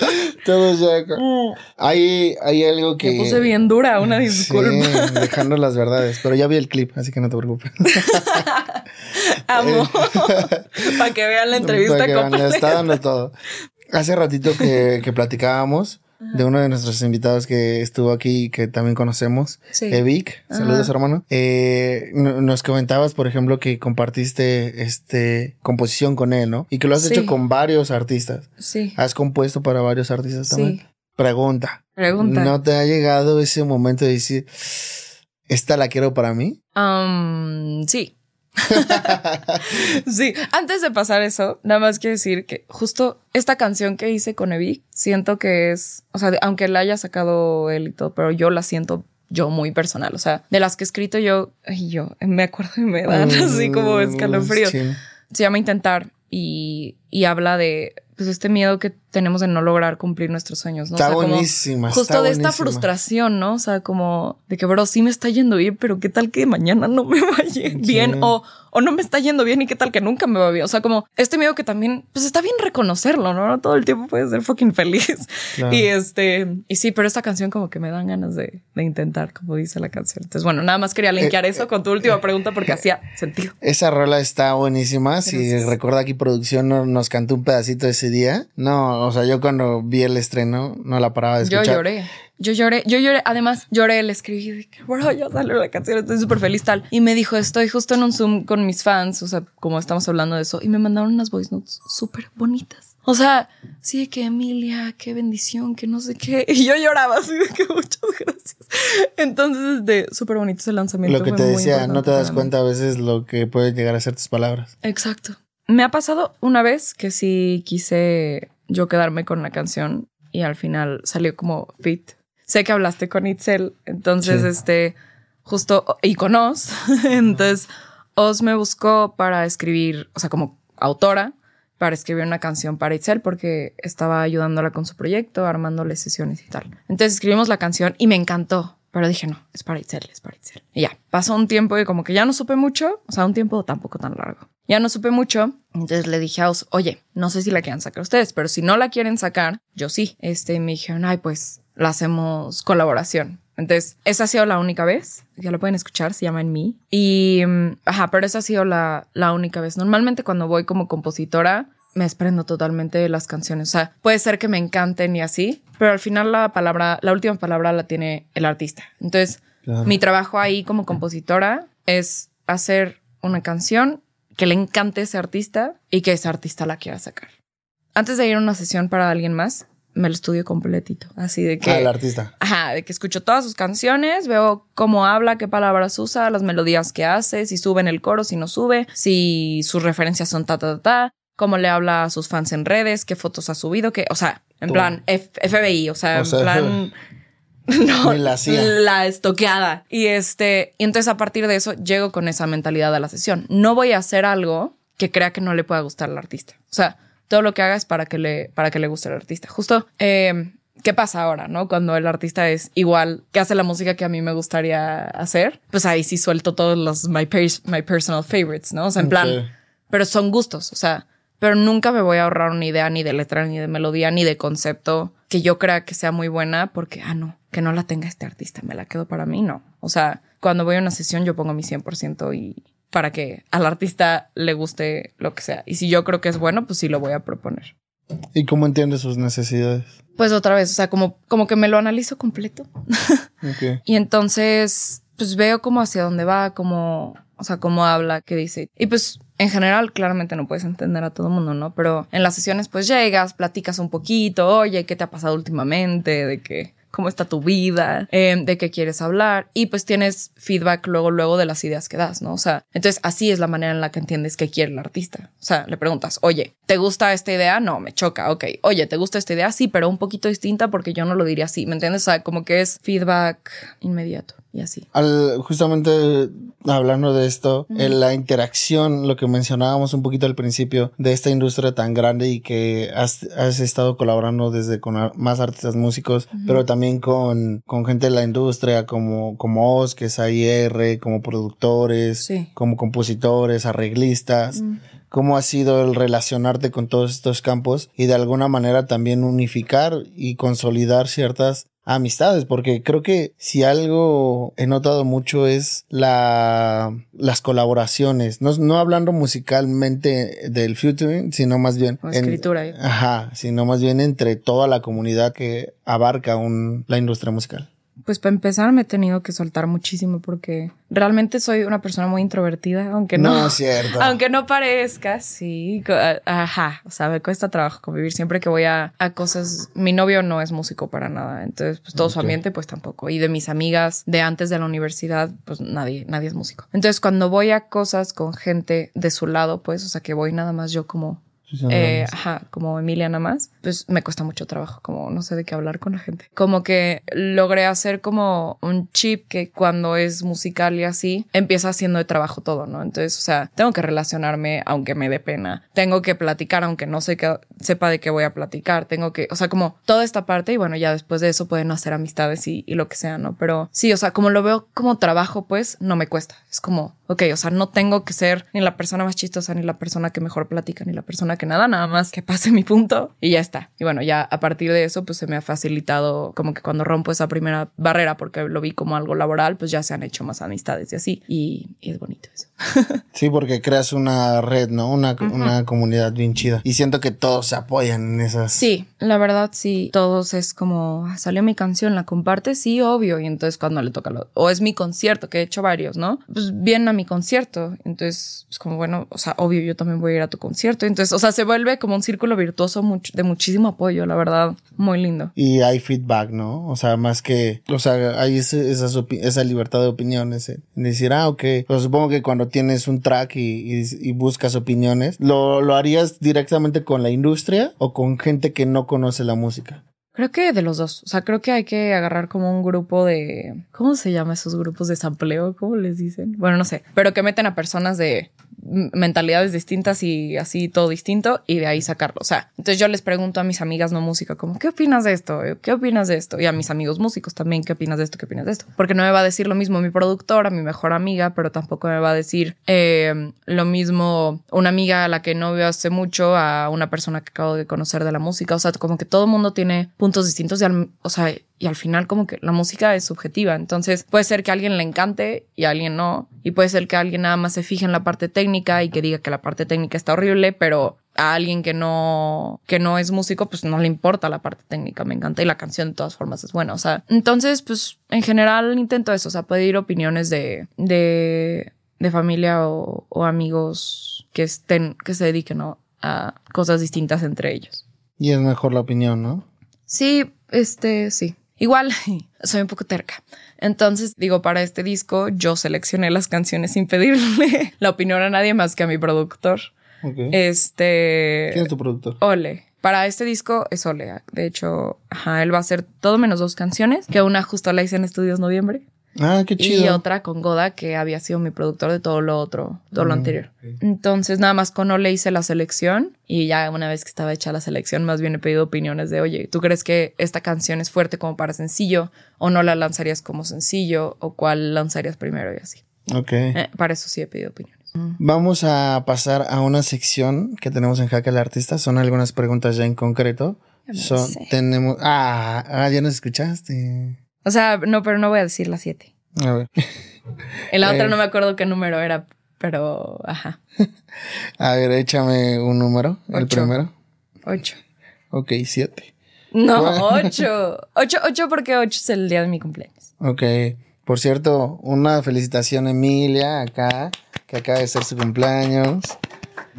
Todos ya. Mm. Hay, hay algo que. Me puse bien dura, una disculpa. Sí, dejando las verdades. Pero ya vi el clip, así que no te preocupes. Amo. Para que vean la entrevista Para que completa. está dando todo. Hace ratito que, que platicábamos de uno de nuestros invitados que estuvo aquí y que también conocemos, sí. Evic, saludos hermano. Eh, nos comentabas, por ejemplo, que compartiste este composición con él, ¿no? Y que lo has hecho con varios artistas. Sí. Has compuesto para varios artistas también. Sí. Pregunta. Pregunta. ¿No te ha llegado ese momento de decir, esta la quiero para mí? Um, sí. sí, antes de pasar eso, nada más quiero decir que justo esta canción que hice con Evi, siento que es, o sea, aunque la haya sacado él y todo, pero yo la siento yo muy personal, o sea, de las que he escrito yo, yo me acuerdo y me dan así como mm, escalofrío. Se llama Intentar y y habla de pues este miedo que tenemos de no lograr cumplir nuestros sueños, ¿no? Está o sea, como buenísima. justo está de esta frustración, ¿no? O sea, como de que, bro, sí me está yendo bien, pero qué tal que mañana no me vaya bien o, o no me está yendo bien y qué tal que nunca me va bien. O sea, como este miedo que también, pues está bien reconocerlo, ¿no? No todo el tiempo puedes ser fucking feliz. Claro. Y este, y sí, pero esta canción como que me dan ganas de, de intentar, como dice la canción. Entonces, bueno, nada más quería linkear Eh, eso con tu última pregunta porque hacía sentido. Esa rola está buenísima. Si Gracias. recuerda aquí producción no- nos cantó un pedacito ese día. No, o sea, yo cuando vi el estreno no la paraba de Yo escuchar. lloré. Yo lloré, yo lloré, además lloré, le escribí de bro, ya salió la canción, estoy súper feliz tal. Y me dijo, estoy justo en un Zoom con mis fans, o sea, como estamos hablando de eso, y me mandaron unas voice notes súper bonitas. O sea, sí, de que Emilia, qué bendición, que no sé qué. Y yo lloraba así de que muchas gracias. Entonces, este, súper bonito ese lanzamiento. Lo que te decía, no te das cuenta a veces lo que pueden llegar a ser tus palabras. Exacto. Me ha pasado una vez que sí quise yo quedarme con la canción y al final salió como fit. Sé que hablaste con Itzel, entonces Sí. este justo y con Oz, entonces Oz me buscó para escribir, o sea, como autora para escribir una canción para Itzel porque estaba ayudándola con su proyecto, armándole sesiones y tal. Entonces escribimos la canción y me encantó, pero dije, no, es para Itzel, es para Itzel. Y ya, pasó un tiempo y como que ya no supe mucho, o sea, un tiempo tampoco tan largo. Ya no supe mucho, entonces le dije a Oz, oye, no sé si la quieren sacar ustedes, pero si no la quieren sacar, yo sí. Este, me dijeron, ay, pues la hacemos colaboración. Entonces, esa ha sido la única vez. Ya lo pueden escuchar, se llama En mí. Y, mm, ajá, pero esa ha sido la, la única vez. Normalmente cuando voy como compositora, me desprendo totalmente de las canciones. O sea, puede ser que me encanten y así, pero al final la palabra, la última palabra la tiene el artista. Entonces, Claro. mi trabajo ahí como compositora es hacer una canción que le encante ese artista y que ese artista la quiera sacar. Antes de ir a una sesión para alguien más, me lo estudio completito. Así de que. Ah, el artista. Ajá, de que escucho todas sus canciones, veo cómo habla, qué palabras usa, las melodías que hace, si sube en el coro, si no sube, si sus referencias son ta, ta, ta, ta, cómo le habla a sus fans en redes, qué fotos ha subido, que, o sea, en plan F- FBI, o sea, O sea, en plan... No, la hacía. la estoqueada. Y este, y entonces a partir de eso llego con esa mentalidad a la sesión. No voy a hacer algo que crea que no le pueda gustar al artista. O sea, todo lo que haga es para que le, para que le guste al artista. Justo, eh, ¿qué pasa ahora, no? Cuando el artista es igual que hace la música que a mí me gustaría hacer, pues ahí sí suelto todos los my, pers- my personal favorites, ¿no? O sea, en plan, pero son gustos, o sea, pero nunca me voy a ahorrar una idea ni de letra, ni de melodía, ni de concepto que yo crea que sea muy buena porque, ah, no, que no la tenga este artista, me la quedo para mí, no. O sea, cuando voy a una sesión yo pongo mi 100% y para que al artista le guste lo que sea. Y si yo creo que es bueno, pues sí lo voy a proponer. ¿Y cómo entiendes sus necesidades? Pues otra vez, o sea, como, como que me lo analizo completo. Y entonces, pues veo como hacia dónde va, como, o sea, cómo habla, qué dice. Y pues, en general, claramente no puedes entender a todo mundo, ¿no? Pero en las sesiones, pues llegas, platicas un poquito, oye, ¿qué te ha pasado últimamente? De que, ¿cómo está tu vida? Eh, de qué quieres hablar. Y pues tienes feedback luego, luego de las ideas que das, ¿no? O sea, entonces así es la manera en la que entiendes qué quiere el artista. O sea, le preguntas, oye, ¿te gusta esta idea? No, me choca, ok. Oye, ¿te gusta esta idea? Sí, pero un poquito distinta porque yo no lo diría así, ¿me entiendes? O sea, como que es feedback inmediato y así. Al, justamente hablando de esto, en la interacción, lo que mencionábamos un poquito al principio de esta industria tan grande y que has, has estado colaborando desde con más artistas músicos, pero también con, con gente de la industria como, como Oz, que es AIR, como productores, Sí. como compositores, arreglistas. ¿Cómo ha sido el relacionarte con todos estos campos y de alguna manera también unificar y consolidar ciertas amistades? Porque creo que si algo he notado mucho es la, las colaboraciones, no, no hablando musicalmente del featuring, sino más bien... En- escritura. ¿eh? Ajá, sino más bien entre toda la comunidad que abarca un, la industria musical. Pues para empezar me he tenido que soltar muchísimo porque realmente soy una persona muy introvertida, aunque no, cierto. aunque no parezca, sí, ajá, o sea, me cuesta trabajo convivir siempre que voy a, a cosas, mi novio no es músico para nada, entonces pues todo su ambiente pues tampoco, y de mis amigas de antes de la universidad pues nadie, nadie es músico. Entonces cuando voy a cosas con gente de su lado pues, o sea que voy nada más yo como eh, ajá, como Emilia nada más, pues me cuesta mucho trabajo, como no sé de qué hablar con la gente. Como que logré hacer como un chip que cuando es musical y así, empieza haciendo de trabajo todo, ¿no? Entonces, o sea, tengo que relacionarme aunque me dé pena, tengo que platicar aunque no sé que, sepa de qué voy a platicar, tengo que, o sea, como toda esta parte y bueno, ya después de eso pueden hacer amistades y, y lo que sea, ¿no? Pero sí, o sea, como lo veo como trabajo, pues no me cuesta, es como, ok, o sea, no tengo que ser ni la persona más chistosa, ni la persona que mejor platica, ni la persona que nada, nada más que pase mi punto y ya está. Y bueno, ya a partir de eso, pues se me ha facilitado como que cuando rompo esa primera barrera, porque lo vi como algo laboral, pues ya se han hecho más amistades y así. Y, es bonito eso. sí, porque creas una red, ¿no? Una, una comunidad bien chida. Y siento que todos se apoyan en esas. Sí, la verdad, sí. Todos es como, ah, salió mi canción, la comparte, sí, obvio. Y entonces cuando le toca lo, o es mi concierto, que he hecho varios, ¿no? Pues vienen a mi concierto. Entonces, es como, bueno, o sea, obvio, yo también voy a ir a tu concierto. Entonces, o sea, se vuelve como un círculo virtuoso de muchísimo apoyo, la verdad, muy lindo. Y hay feedback, ¿no? O sea, más que, o sea, hay esa, esa libertad de opiniones, ¿eh? decir, ah, ok, pues supongo que cuando tienes un track y, y, buscas opiniones, ¿lo, ¿lo harías directamente con la industria o con gente que no conoce la música? Creo que de los dos. O sea, creo que hay que agarrar como un grupo de. ¿Cómo se llama esos grupos de sampleo? ¿Cómo les dicen? Bueno, no sé. Pero que meten a personas de mentalidades distintas y así todo distinto y de ahí sacarlo. O sea, entonces yo les pregunto a mis amigas no música como, ¿qué opinas de esto? ¿Qué opinas de esto? Y a mis amigos músicos también, ¿qué opinas de esto? ¿Qué opinas de esto? Porque no me va a decir lo mismo mi productora, mi mejor amiga, pero tampoco me va a decir eh, lo mismo una amiga a la que no veo hace mucho a una persona que acabo de conocer de la música. O sea, como que todo el mundo tiene puntos distintos y, o sea, y al final como que la música es subjetiva. Entonces puede ser que a alguien le encante y a alguien no. Y puede ser que alguien nada más se fije en la parte técnica y que diga que la parte técnica está horrible, pero a alguien que no, que no es músico, pues no le importa la parte técnica, me encanta y la canción de todas formas es buena, o sea, entonces, pues en general intento eso, o sea, pedir opiniones de, de, de familia o, o amigos que estén, que se dediquen a cosas distintas entre ellos. Y es mejor la opinión, ¿no? Sí, este, sí. Igual, soy un poco terca. Entonces, digo, para este disco yo seleccioné las canciones sin pedirle la opinión a nadie más que a mi productor. Este... ¿Quién es tu productor? Ole. Para este disco es Ole. De hecho, ajá, él va a hacer todo menos dos canciones, que una justo la hice en Estudios Noviembre. Ah, qué chido. Y otra con Goda, que había sido mi productor de todo lo otro, todo lo ah, anterior. Entonces, nada más con Ole hice la selección y ya una vez que estaba hecha la selección, más bien he pedido opiniones de, oye, ¿tú crees que esta canción es fuerte como para sencillo o no la lanzarías como sencillo o cuál lanzarías primero y así? Ok. Eh, para eso sí he pedido opiniones. Vamos a pasar a una sección que tenemos en Hack el Artista. Son algunas preguntas ya en concreto. Son, tenemos, ah, ah, ya nos escuchaste. O sea, no, pero no voy a decir las siete. A ver. En la otra eh. no me acuerdo qué número era, pero ajá. A ver, échame un número. El primero. Ocho. Ok, siete. No, ocho. ocho. Ocho porque ocho es el día de mi cumpleaños. Ok. Por cierto, una felicitación a Emilia acá, que acaba de ser su cumpleaños.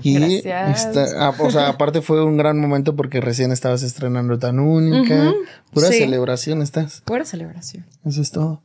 Y ah, o sea, aparte fue un gran momento porque recién estabas estrenando tan única. Pura celebración estás. Pura celebración. Eso es todo.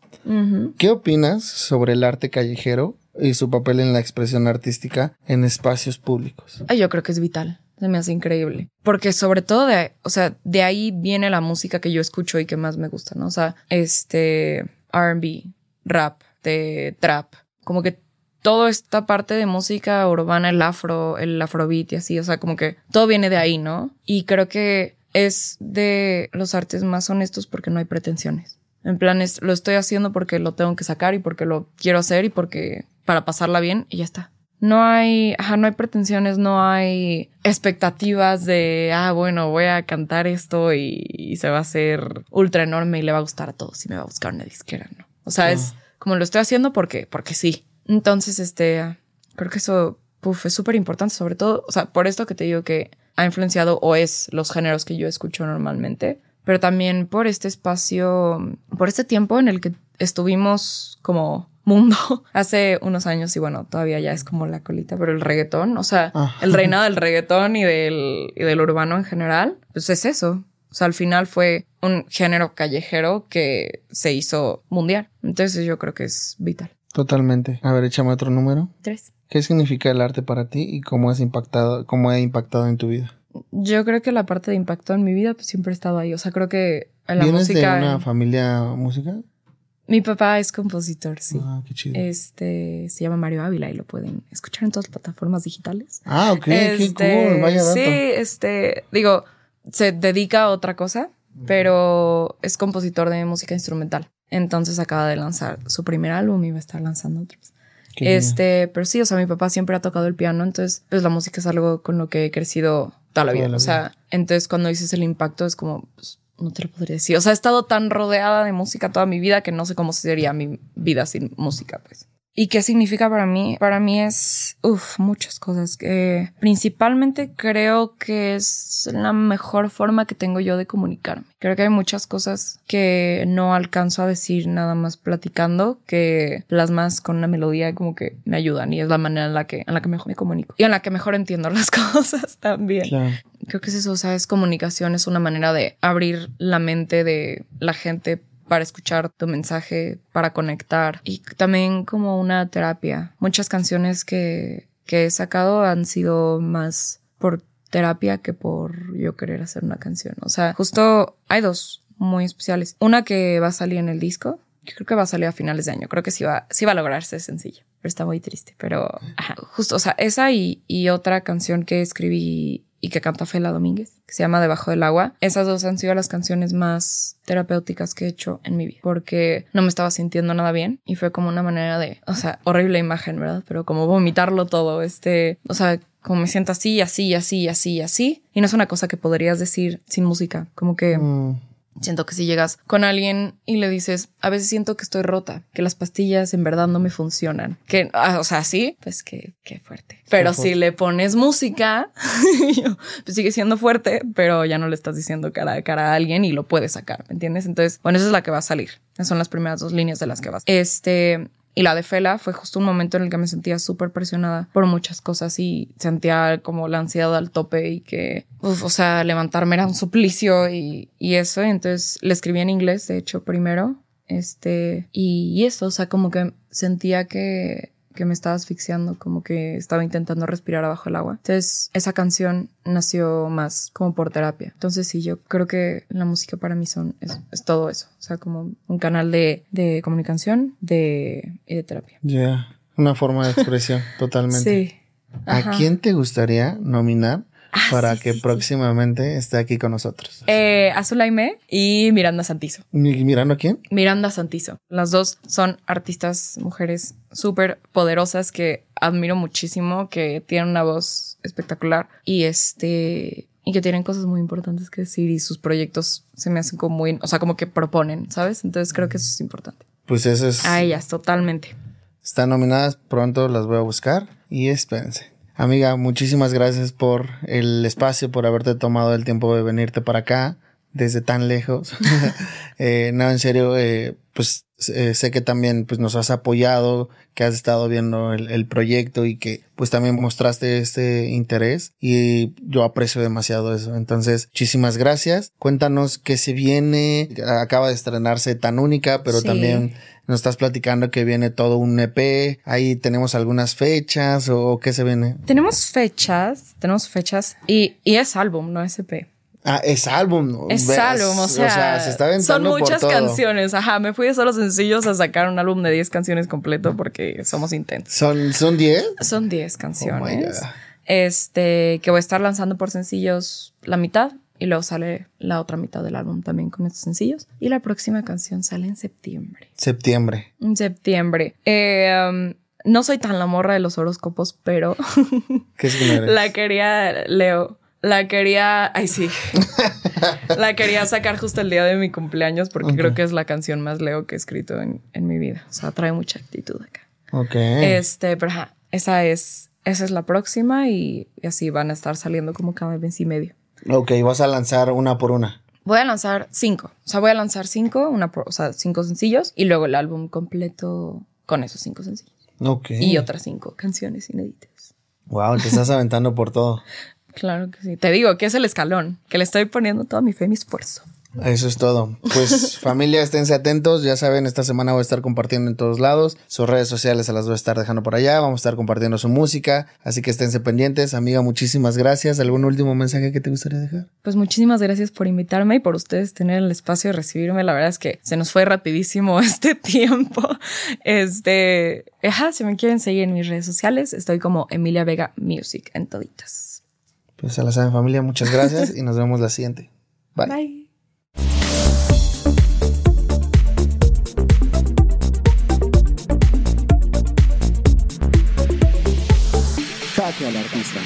¿Qué opinas sobre el arte callejero y su papel en la expresión artística en espacios públicos? yo creo que es vital. Se me hace increíble. Porque sobre todo de, o sea, de ahí viene la música que yo escucho y que más me gusta, ¿no? O sea, este RB, rap, de trap. Como que toda esta parte de música urbana, el afro, el afrobeat y así, o sea, como que todo viene de ahí, ¿no? Y creo que es de los artes más honestos porque no hay pretensiones. En plan, lo estoy haciendo porque lo tengo que sacar y porque lo quiero hacer y porque para pasarla bien y ya está. No hay, ajá, no hay pretensiones, no hay expectativas de, ah, bueno, voy a cantar esto y, se va a hacer ultra enorme y le va a gustar a todos y me va a buscar una disquera, ¿no? O sea, es como lo estoy haciendo porque, porque sí. Entonces, este, creo que eso, puff, es súper importante, sobre todo, o sea, por esto que te digo que ha influenciado o es los géneros que yo escucho normalmente, pero también por este espacio, por este tiempo en el que estuvimos como mundo hace unos años y bueno, todavía ya es como la colita, pero el reggaetón, o sea, el reinado del reggaetón y del, y del urbano en general, pues es eso. O sea, al final fue un género callejero que se hizo mundial. Entonces yo creo que es vital. Totalmente. A ver, échame otro número. Tres. ¿Qué significa el arte para ti y cómo has impactado, cómo ha impactado en tu vida? Yo creo que la parte de impacto en mi vida pues siempre ha estado ahí. O sea, creo que en la ¿Vienes música. de una familia música? Mi papá es compositor, sí. Ah, qué chido. Este se llama Mario Ávila y lo pueden escuchar en todas las plataformas digitales. ah, ok, qué Este, cool. Vaya dato. Sí, este, digo, se dedica a otra cosa, pero es compositor de música instrumental. Entonces acaba de lanzar su primer álbum y va a estar lanzando otros. Qué. Este, pero sí, o sea, mi papá siempre ha tocado el piano, entonces, pues la música es algo con lo que he crecido toda la Toda vida. la o sea, entonces cuando dices el impacto es como, pues, no te lo podría decir. O sea, he estado tan rodeada de música toda mi vida que no sé cómo sería mi vida sin música, pues. ¿Y qué significa para mí? Para mí es, uff, muchas cosas. que principalmente creo que es la mejor forma que tengo yo de comunicarme. Creo que hay muchas cosas que no alcanzo a decir nada más platicando, que plasmas con una melodía como que me ayudan y es la manera en la que, en la que mejor me comunico y en la que mejor entiendo las cosas también. Claro. Creo que es eso, o sea, es comunicación, es una manera de abrir la mente de la gente para escuchar tu mensaje, para conectar y también como una terapia. Muchas canciones que, que he sacado han sido más por terapia que por yo querer hacer una canción. O sea, justo hay dos muy especiales. Una que va a salir en el disco, que creo que va a salir a finales de año. Creo que sí va, sí va a lograrse sencillo, pero está muy triste. Pero ajá, justo, o sea, esa y, y otra canción que escribí y que canta Fela Domínguez, que se llama Debajo del agua. Esas dos han sido las canciones más terapéuticas que he hecho en mi vida, porque no me estaba sintiendo nada bien y fue como una manera de, o sea, horrible imagen, ¿verdad? Pero como vomitarlo todo, este, o sea, como me siento así, así, así, así, así. Y no es una cosa que podrías decir sin música, como que... Mm, Siento que si llegas con alguien y le dices, a veces siento que estoy rota, que las pastillas en verdad no me funcionan, que, ah, o sea, sí, pues que, qué fuerte. Pero si le pones música, pues sigue siendo fuerte, pero ya no le estás diciendo cara a cara a alguien y lo puedes sacar, ¿me entiendes? Entonces, bueno, esa es la que va a salir. Esas son las primeras dos líneas de las que vas. Este, y la de Fela fue justo un momento en el que me sentía súper presionada por muchas cosas y sentía como la ansiedad al tope y que, o sea, levantarme era un suplicio y, y eso. Entonces le escribí en inglés, de hecho, primero. Este, y, y eso, o sea, como que sentía que, que me estaba asfixiando, como que estaba intentando respirar abajo el agua. Entonces, esa canción nació más como por terapia. Entonces, sí, yo creo que la música para mí son, es, es todo eso. O sea, como un canal de, de comunicación de, y de terapia. Ya, una forma de expresión, totalmente. Sí. ¿A quién te gustaría nominar Ah, para sí, que sí, sí. próximamente esté aquí con nosotros? Eh, Azul y Miranda Santizo. ¿Mi- ¿Mirando a quién? Miranda Santizo. Las dos son artistas, mujeres súper poderosas que admiro muchísimo, que tienen una voz espectacular y este y que tienen cosas muy importantes que decir y sus proyectos se me hacen como muy, o sea, como que proponen, ¿sabes? Entonces creo que eso es importante. Pues eso es. A ellas, totalmente. Están nominadas, pronto las voy a buscar y espérense. Amiga, muchísimas gracias por el espacio, por haberte tomado el tiempo de venirte para acá desde tan lejos. Eh, no, en serio, eh, pues eh, sé que también pues, nos has apoyado, que has estado viendo el, el proyecto y que pues también mostraste este interés y yo aprecio demasiado eso. Entonces, muchísimas gracias. Cuéntanos qué se viene. Acaba de estrenarse tan única, pero Sí. también nos estás platicando que viene todo un EP. Ahí tenemos algunas fechas o qué se viene. Tenemos fechas, tenemos fechas y, y es álbum, no es EP. Ah, es álbum. Es ¿Ves? álbum, o sea, se está son aventando por muchas todo. canciones. Ajá, me fui de solo sencillos a sacar un álbum de 10 canciones completo porque somos intensos. ¿Son, son 10? Son 10 Oh my canciones. God. este, que voy a estar lanzando por sencillos la mitad y luego sale la otra mitad del álbum también con estos sencillos. Y la próxima canción sale en septiembre. Septiembre. En septiembre. Eh, um, no soy tan la morra de los horóscopos, pero ¿Qué la quería, Leo. La quería, ay sí, la quería sacar justo el día de mi cumpleaños porque creo que es la canción más Leo que he escrito en, en mi vida. O sea, trae mucha actitud acá. Ok. Este, pero ajá, esa es, esa es la próxima y, y así van a estar saliendo como cada mes y medio. Ok, vas a lanzar una por una. Voy a lanzar cinco. O sea, voy a lanzar cinco, una por- o sea, cinco sencillos y luego el álbum completo con esos cinco sencillos. Ok. Y otras cinco canciones inéditas. Wow, te estás aventando por todo. Claro que sí. Te digo que es el escalón, que le estoy poniendo toda mi fe y mi esfuerzo. Eso es todo. Pues familia, esténse atentos. Ya saben, esta semana voy a estar compartiendo en todos lados. Sus redes sociales se las voy a estar dejando por allá. Vamos a estar compartiendo su música. Así que esténse pendientes. Amiga, muchísimas gracias. ¿Algún último mensaje que te gustaría dejar? Pues muchísimas gracias por invitarme y por ustedes tener el espacio de recibirme. La verdad es que se nos fue rapidísimo este tiempo. Este, ajá, si me quieren seguir en mis redes sociales, estoy como Emilia Vega Music en toditas. Pues a la saben familia, muchas gracias y nos vemos la siguiente. Bye. Bye. Al artista.